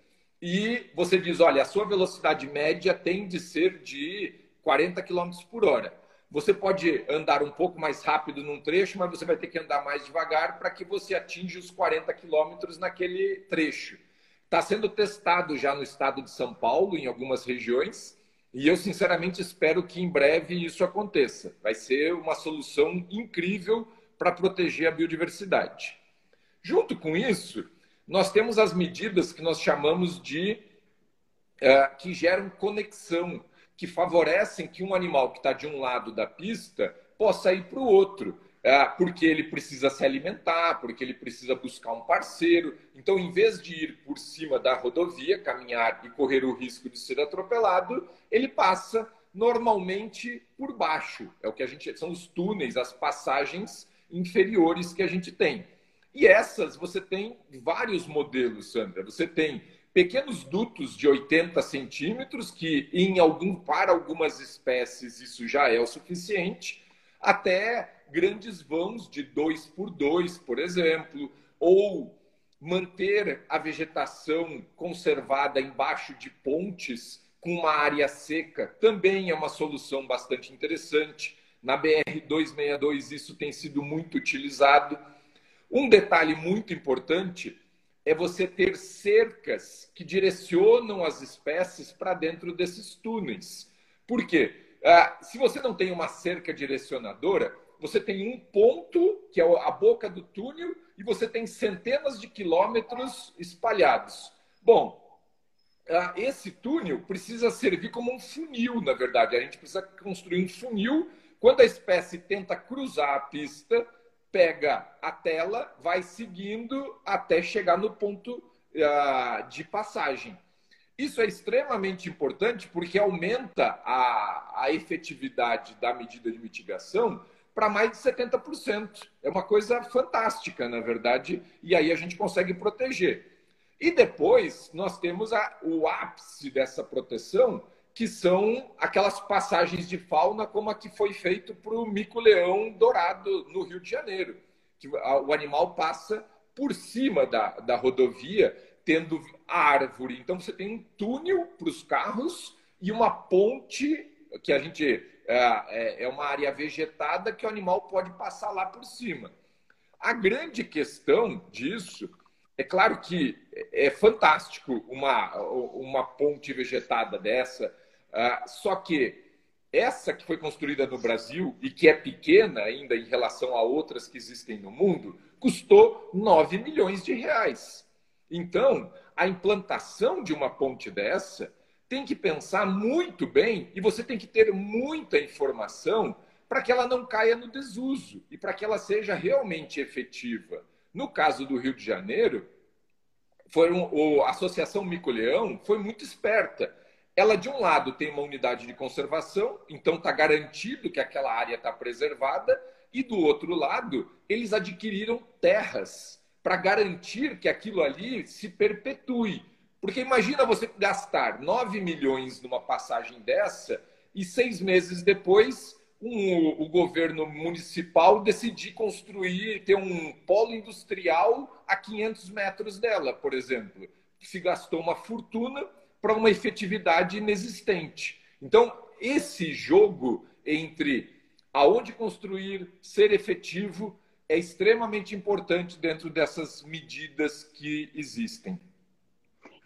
E você diz, olha, a sua velocidade média tem de ser de 40 km por hora. Você pode andar um pouco mais rápido num trecho, mas você vai ter que andar mais devagar para que você atinja os 40 quilômetros naquele trecho. Está sendo testado já no estado de São Paulo, em algumas regiões, e eu sinceramente espero que em breve isso aconteça. Vai ser uma solução incrível para proteger a biodiversidade. Junto com isso, nós temos as medidas que nós chamamos de uh, que geram conexão, que favorecem que um animal que está de um lado da pista possa ir para o outro. É, porque ele precisa se alimentar, porque ele precisa buscar um parceiro. Então, em vez de ir por cima da rodovia, caminhar e correr o risco de ser atropelado, ele passa normalmente por baixo. É o que a gente são os túneis, as passagens inferiores que a gente tem. E essas você tem vários modelos, Sandra. Você tem pequenos dutos de 80 centímetros, que em algum, para algumas espécies isso já é o suficiente, até grandes vãos de dois por dois, por exemplo, ou manter a vegetação conservada embaixo de pontes com uma área seca também é uma solução bastante interessante. Na BR 262 isso tem sido muito utilizado. Um detalhe muito importante é você ter cercas que direcionam as espécies para dentro desses túneis. Por quê? Ah, se você não tem uma cerca direcionadora, você tem um ponto, que é a boca do túnel, e você tem centenas de quilômetros espalhados. Bom, ah, esse túnel precisa servir como um funil, na verdade. A gente precisa construir um funil. Quando a espécie tenta cruzar a pista, pega a tela, vai seguindo até chegar no ponto ah, de passagem. Isso é extremamente importante porque aumenta a, a efetividade da medida de mitigação, para mais de 70%. É uma coisa fantástica, na verdade, e aí a gente consegue proteger. E depois nós temos a, o ápice dessa proteção, que são aquelas passagens de fauna, como a que foi feito para o mico-leão dourado no Rio de Janeiro. Que o animal passa por cima da, da rodovia, tendo árvore. Então você tem um túnel para os carros e uma ponte que a gente é, é, é uma área vegetada que o animal pode passar lá por cima. A grande questão disso é claro que é fantástico uma, uma ponte vegetada dessa, ah, só que essa que foi construída no Brasil e que é pequena ainda em relação a outras que existem no mundo, custou 9 milhões de reais. Então, a implantação de uma ponte dessa tem que pensar muito bem e você tem que ter muita informação para que ela não caia no desuso e para que ela seja realmente efetiva. No caso do Rio de Janeiro, foi um, a Associação Mico-Leão foi muito esperta. Ela, de um lado, tem uma unidade de conservação, então está garantido que aquela área está preservada, e do outro lado, eles adquiriram terras para garantir que aquilo ali se perpetue. Porque imagina você gastar 9 milhões numa passagem dessa e seis meses depois um, o governo municipal decidir construir, ter um polo industrial a 500 metros dela, por exemplo. Se gastou uma fortuna para uma efetividade inexistente. Então, esse jogo entre aonde construir, ser efetivo, é extremamente importante dentro dessas medidas que existem.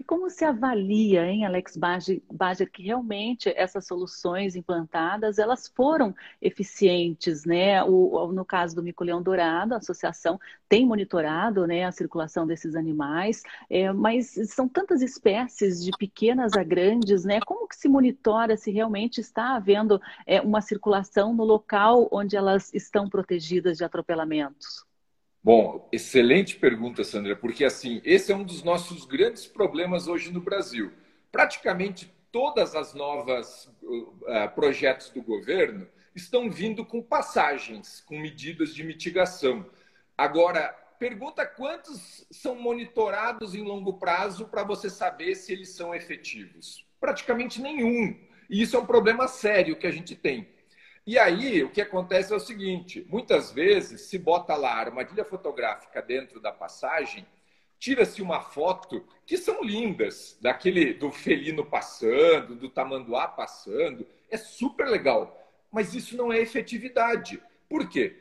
E como se avalia, hein, Alex Bager, que realmente essas soluções implantadas, elas foram eficientes, né? O, no caso do mico-leão dourado, a associação tem monitorado né, a circulação desses animais, é, mas são tantas espécies, de pequenas a grandes, né? Como que se monitora se realmente está havendo é, uma circulação no local onde elas estão protegidas de atropelamentos? Bom, excelente pergunta, Sandra, porque assim, esse é um dos nossos grandes problemas hoje no Brasil. Praticamente todas as novas uh, projetos do governo estão vindo com passagens, com medidas de mitigação. Agora, pergunta quantos são monitorados em longo prazo para você saber se eles são efetivos? Praticamente nenhum. E isso é um problema sério que a gente tem. E aí, o que acontece é o seguinte: muitas vezes se bota lá a armadilha fotográfica dentro da passagem, tira-se uma foto que são lindas, daquele do felino passando, do tamanduá passando, é super legal, mas isso não é efetividade. Por quê?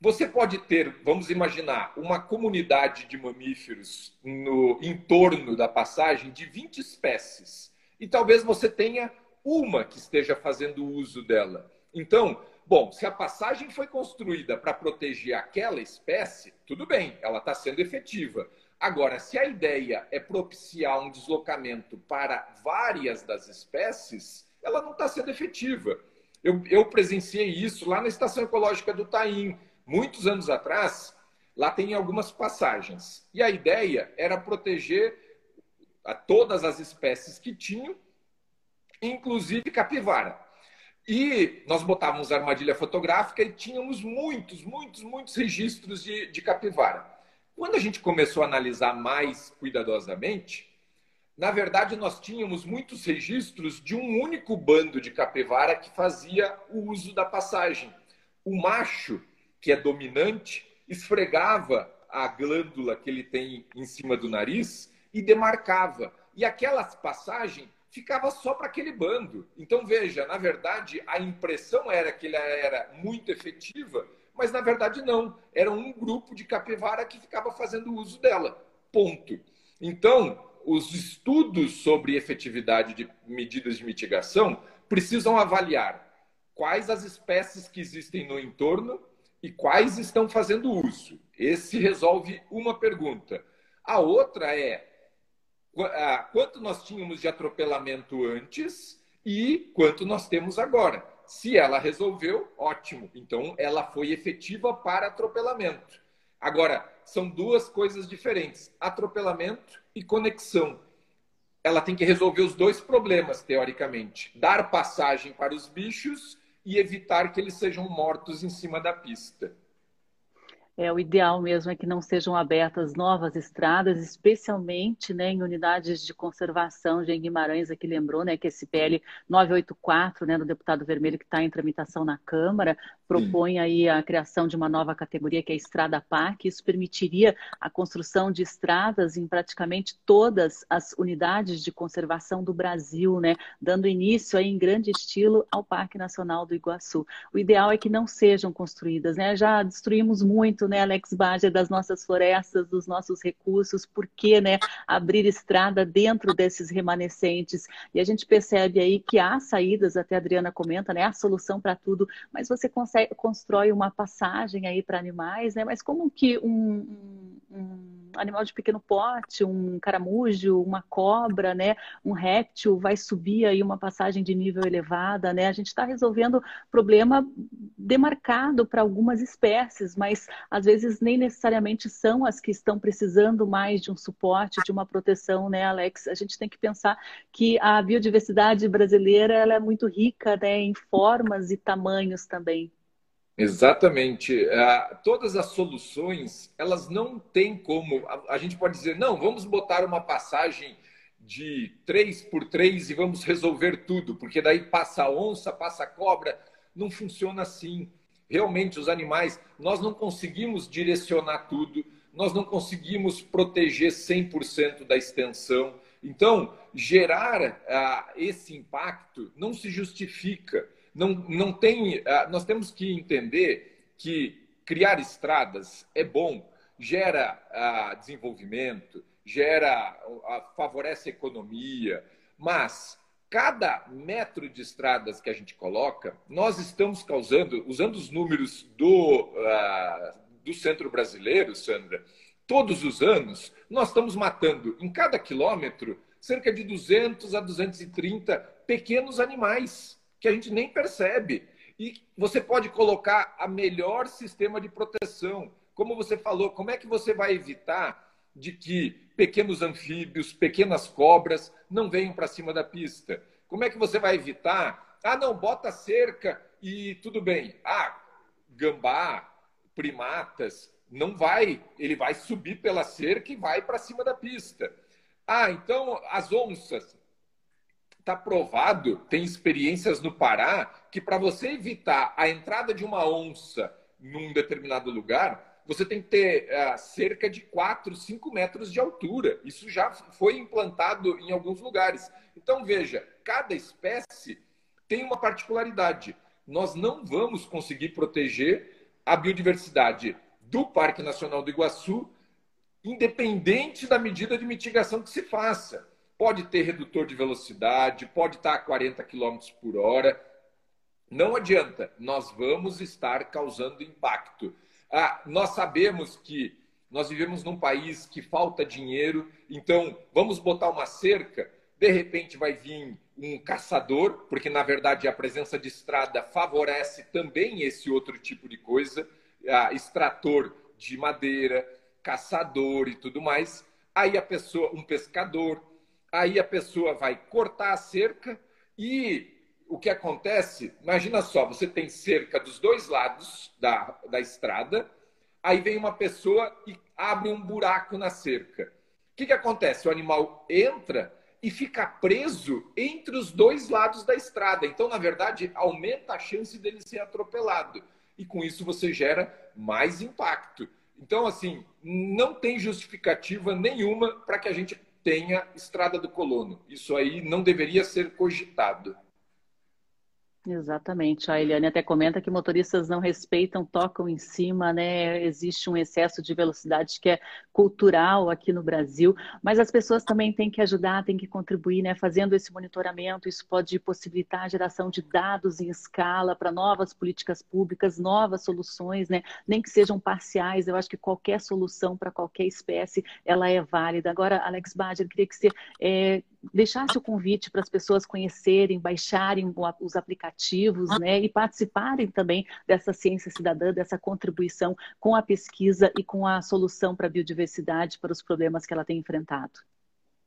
Você pode ter, vamos imaginar, uma comunidade de mamíferos no entorno da passagem de 20 espécies. E talvez você tenha uma que esteja fazendo uso dela. Então, bom, se a passagem foi construída para proteger aquela espécie, tudo bem, ela está sendo efetiva. Agora, se a ideia é propiciar um deslocamento para várias das espécies, ela não está sendo efetiva. Eu, eu, presenciei isso lá na Estação Ecológica do Taim, muitos anos atrás. Lá tem algumas passagens. E a ideia era proteger a todas as espécies que tinham, inclusive capivara. E nós botávamos armadilha fotográfica e tínhamos muitos, muitos, muitos registros de, de capivara. Quando a gente começou a analisar mais cuidadosamente, na verdade nós tínhamos muitos registros de um único bando de capivara que fazia o uso da passagem. O macho, que é dominante, esfregava a glândula que ele tem em cima do nariz e demarcava. E aquela passagem ficava só para aquele bando. Então, veja, na verdade, a impressão era que ela era muito efetiva, mas na verdade não. Era um grupo de capivara que ficava fazendo uso dela. Ponto. Então, os estudos sobre efetividade de medidas de mitigação precisam avaliar quais as espécies que existem no entorno e quais estão fazendo uso. Esse resolve uma pergunta. A outra é quanto nós tínhamos de atropelamento antes e quanto nós temos agora. Se ela resolveu, ótimo. Então, ela foi efetiva para atropelamento. Agora, são duas coisas diferentes: atropelamento e conexão. Ela tem que resolver os dois problemas, teoricamente: dar passagem para os bichos e evitar que eles sejam mortos em cima da pista. É, o ideal mesmo é que não sejam abertas novas estradas, especialmente né, em unidades de conservação. Jean Guimarães aqui lembrou né, que esse PL 984, né, do deputado Vermelho, que está em tramitação na Câmara, propõe aí a criação de uma nova categoria que é a Estrada PAC. Isso permitiria a construção de estradas em praticamente todas as unidades de conservação do Brasil, né, dando início aí em grande estilo ao Parque Nacional do Iguaçu. O ideal é que não sejam construídas, né? Já destruímos muito né, Alex Baja, das nossas florestas, dos nossos recursos, por que né, abrir estrada dentro desses remanescentes? E a gente percebe aí que há saídas, até a Adriana comenta, né, a solução para tudo, mas você consegue, constrói uma passagem aí para animais, né? Mas como que um, um animal de pequeno porte, um caramujo, uma cobra, né, um réptil vai subir aí uma passagem de nível elevada, né? A gente está resolvendo problema demarcado para algumas espécies, mas às vezes nem necessariamente são as que estão precisando mais de um suporte, de uma proteção, né, Alex? A gente tem que pensar que a biodiversidade brasileira ela é muito rica, né, em formas e tamanhos também. Exatamente. Uh, todas as soluções, elas não têm como. A, a, gente pode dizer, não, vamos botar uma passagem de três por três e vamos resolver tudo, porque daí passa onça, passa cobra. Não funciona assim. Realmente, os animais, nós não conseguimos direcionar tudo, nós não conseguimos proteger 100% da extensão. Então, gerar uh, esse impacto não se justifica não, não tem. Ah, nós temos que entender que criar estradas é bom, gera uh, desenvolvimento, gera, uh, favorece a economia, mas cada metro de estradas que a gente coloca, nós estamos causando, usando os números do, uh, do centro brasileiro, Sandra, todos os anos, nós estamos matando em cada quilômetro cerca de 200 a 230 pequenos animais que a gente nem percebe. E você pode colocar a melhor sistema de proteção. Como você falou, como é que você vai evitar de que pequenos anfíbios, pequenas cobras não venham para cima da pista? Como é que você vai evitar? Ah, não, bota cerca e tudo bem. Ah, gambá, primatas, não vai, ele vai subir pela cerca e vai para cima da pista. Ah, então as onças, está provado, tem experiências no Pará, que para você evitar a entrada de uma onça num determinado lugar, você tem que ter uh, cerca de 4, 5 metros de altura. Isso já foi implantado em alguns lugares. Então, veja, cada espécie tem uma particularidade. Nós não vamos conseguir proteger a biodiversidade do Parque Nacional do Iguaçu, independente da medida de mitigação que se faça pode ter redutor de velocidade, pode estar a 40 km por hora. Não adianta, nós vamos estar causando impacto. Ah, nós sabemos que nós vivemos num país que falta dinheiro, então vamos botar uma cerca, de repente vai vir um caçador, porque na verdade a presença de estrada favorece também esse outro tipo de coisa, ah, extrator de madeira, caçador e tudo mais. Aí a pessoa, um pescador, aí a pessoa vai cortar a cerca e o que acontece, imagina só, você tem cerca dos dois lados da, da estrada, aí vem uma pessoa e abre um buraco na cerca. O que, que acontece? O animal entra e fica preso entre os dois lados da estrada. Então, na verdade, aumenta a chance dele ser atropelado. E com isso você gera mais impacto. Então, assim, não tem justificativa nenhuma para que a gente tenha estrada do colono. Isso aí não deveria ser cogitado. Exatamente. A Eliane até comenta que motoristas não respeitam, tocam em cima, né? Existe um excesso de velocidade que é cultural aqui no Brasil, mas as pessoas também têm que ajudar, têm que contribuir, né? Fazendo esse monitoramento, isso pode possibilitar a geração de dados em escala para novas políticas públicas, novas soluções, né? Nem que sejam parciais. Eu acho que qualquer solução para qualquer espécie ela é válida. Agora, Alex Badger, queria que você é, deixasse o convite para as pessoas conhecerem, baixarem os aplicativos, né, e participarem também dessa ciência cidadã, dessa contribuição com a pesquisa e com a solução para a biodiversidade, para os problemas que ela tem enfrentado.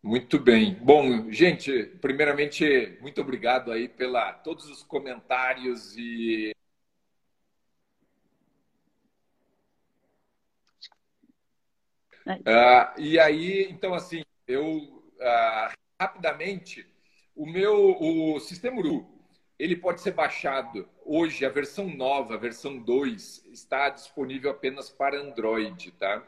Muito bem. Bom, gente, primeiramente, muito obrigado aí pela todos os comentários e Uh, e aí, então, assim, eu uh, rapidamente, o meu o sistema Uru, ele pode ser baixado. Hoje, a versão nova, a versão 2, está disponível apenas para Android, tá?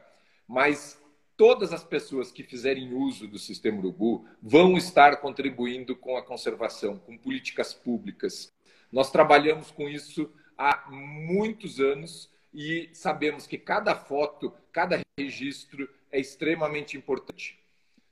Mas todas as pessoas que fizerem uso do sistema Urubu vão estar contribuindo com a conservação, com políticas públicas. Nós trabalhamos com isso há muitos anos e sabemos que cada foto, cada registro é extremamente importante.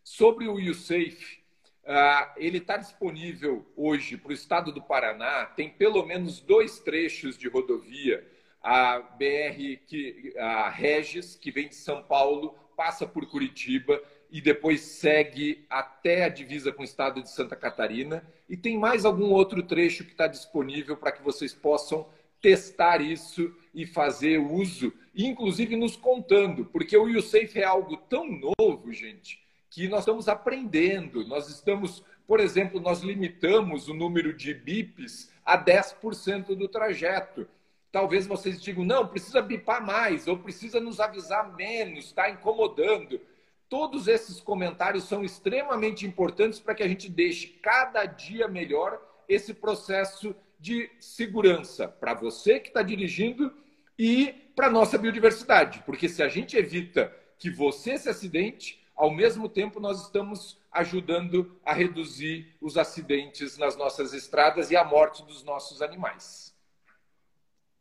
Sobre o YouSafe, ah, ele está disponível hoje para o estado do Paraná. Tem pelo menos dois trechos de rodovia. A BR que a Regis, que vem de São Paulo, passa por Curitiba e depois segue até a divisa com o estado de Santa Catarina. E tem mais algum outro trecho que está disponível para que vocês possam testar isso e fazer uso, inclusive nos contando, porque o YouSafe é algo tão novo, gente, que nós estamos aprendendo. Nós estamos, por exemplo, nós limitamos o número de bips a 10% do trajeto. talvez vocês digam, não, precisa bipar mais, ou precisa nos avisar menos, está incomodando. Todos esses comentários são extremamente importantes para que a gente deixe cada dia melhor esse processo de segurança para você que está dirigindo e para a nossa biodiversidade. Porque se a gente evita que você se acidente, ao mesmo tempo nós estamos ajudando a reduzir os acidentes nas nossas estradas e a morte dos nossos animais.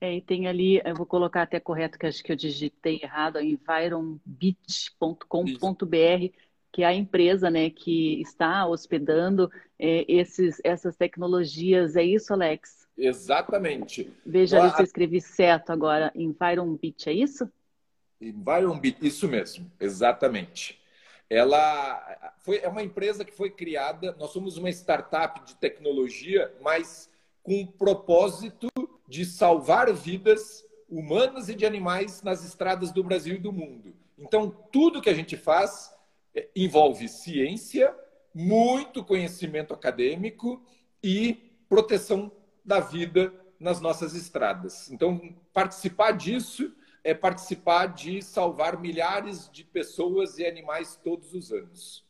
É, e tem ali, eu vou colocar até correto, que acho que eu digitei errado, environbit.com.br, que é a empresa né, que está hospedando é, esses, essas tecnologias. É isso, Alex? Exatamente. Veja ali se eu escrevi certo agora. Environbit, é isso? Environbit, isso mesmo, exatamente. Ela foi, é uma empresa que foi criada, nós somos uma startup de tecnologia, mas com o propósito de salvar vidas humanas e de animais nas estradas do Brasil e do mundo. Então, tudo que a gente faz é, envolve ciência, muito conhecimento acadêmico e proteção da vida nas nossas estradas. Então, participar disso é participar de salvar milhares de pessoas e animais todos os anos.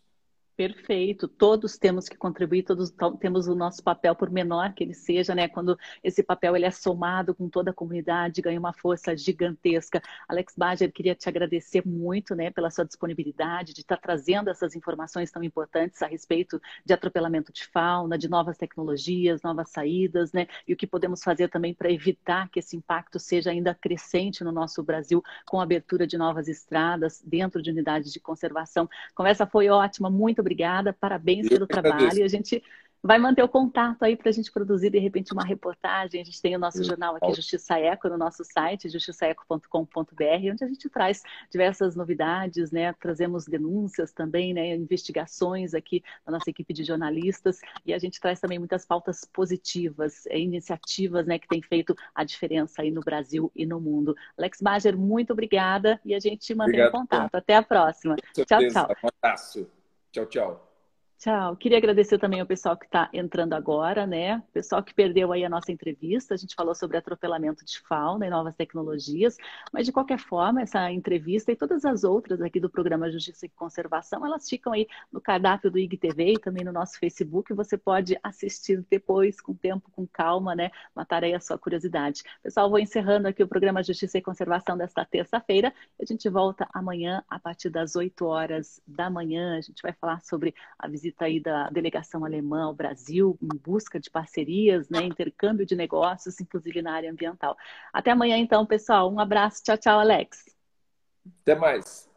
Perfeito. Todos temos que contribuir, todos temos o nosso papel, por menor que ele seja, né? Quando esse papel ele é somado com toda a comunidade, ganha uma força gigantesca. Alex Bager, queria te agradecer muito, né, pela sua disponibilidade de estar trazendo essas informações tão importantes a respeito de atropelamento de fauna, de novas tecnologias, novas saídas, né? E o que podemos fazer também para evitar que esse impacto seja ainda crescente no nosso Brasil com a abertura de novas estradas dentro de unidades de conservação. Conversa foi ótima, muito obrigada obrigada, parabéns pelo trabalho. E a gente vai manter o contato aí para a gente produzir, de repente, uma reportagem. A gente tem o nosso jornal aqui, Justiça Eco, no nosso site, justiçaeco.com.br, onde a gente traz diversas novidades, né? Trazemos denúncias também, né? Investigações aqui da nossa equipe de jornalistas. E a gente traz também muitas pautas positivas, é, iniciativas, né? Que têm feito a diferença aí no Brasil e no mundo. Alex Bager, muito obrigada e a gente mantém o contato. Até a próxima. Tchau, tchau. Um abraço. Tchau, tchau. Tchau. Queria agradecer também ao pessoal que está entrando agora, né? Pessoal que perdeu aí a nossa entrevista. A gente falou sobre atropelamento de fauna e novas tecnologias, mas de qualquer forma, essa entrevista e todas as outras aqui do programa Justiça e Conservação, elas ficam aí no cardápio do IGTV e também no nosso Facebook. Você pode assistir depois, com tempo, com calma, né? Matar aí a sua curiosidade. Pessoal, vou encerrando aqui o programa Justiça e Conservação desta terça-feira. A gente volta amanhã a partir das 8 horas da manhã. A gente vai falar sobre a visita visita aí da delegação alemã ao Brasil, em busca de parcerias, né, intercâmbio de negócios, inclusive na área ambiental. Até amanhã, então, pessoal. Um abraço. Tchau, tchau, Alex. Até mais.